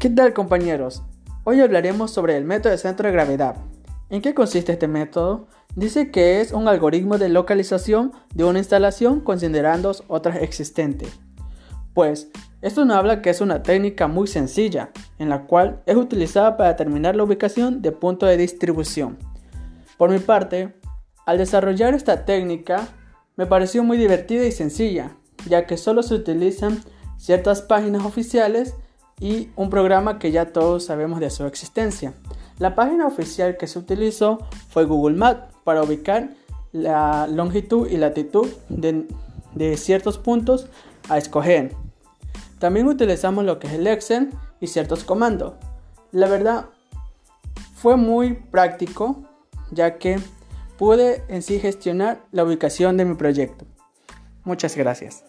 ¿Qué tal compañeros? Hoy hablaremos sobre el método de centro de gravedad. ¿En qué consiste este método? Dice que es un algoritmo de localización de una instalación considerando otras existentes. Pues, esto nos habla que es una técnica muy sencilla, en la cual es utilizada para determinar la ubicación de punto de distribución. Por mi parte, al desarrollar esta técnica, me pareció muy divertida y sencilla, ya que solo se utilizan ciertas páginas oficiales y un programa que ya todos sabemos de su existencia. La página oficial que se utilizó fue Google Maps para ubicar la longitud y latitud de, de ciertos puntos a escoger. También utilizamos lo que es el Excel y ciertos comandos. La verdad fue muy práctico ya que pude en sí gestionar la ubicación de mi proyecto. Muchas gracias.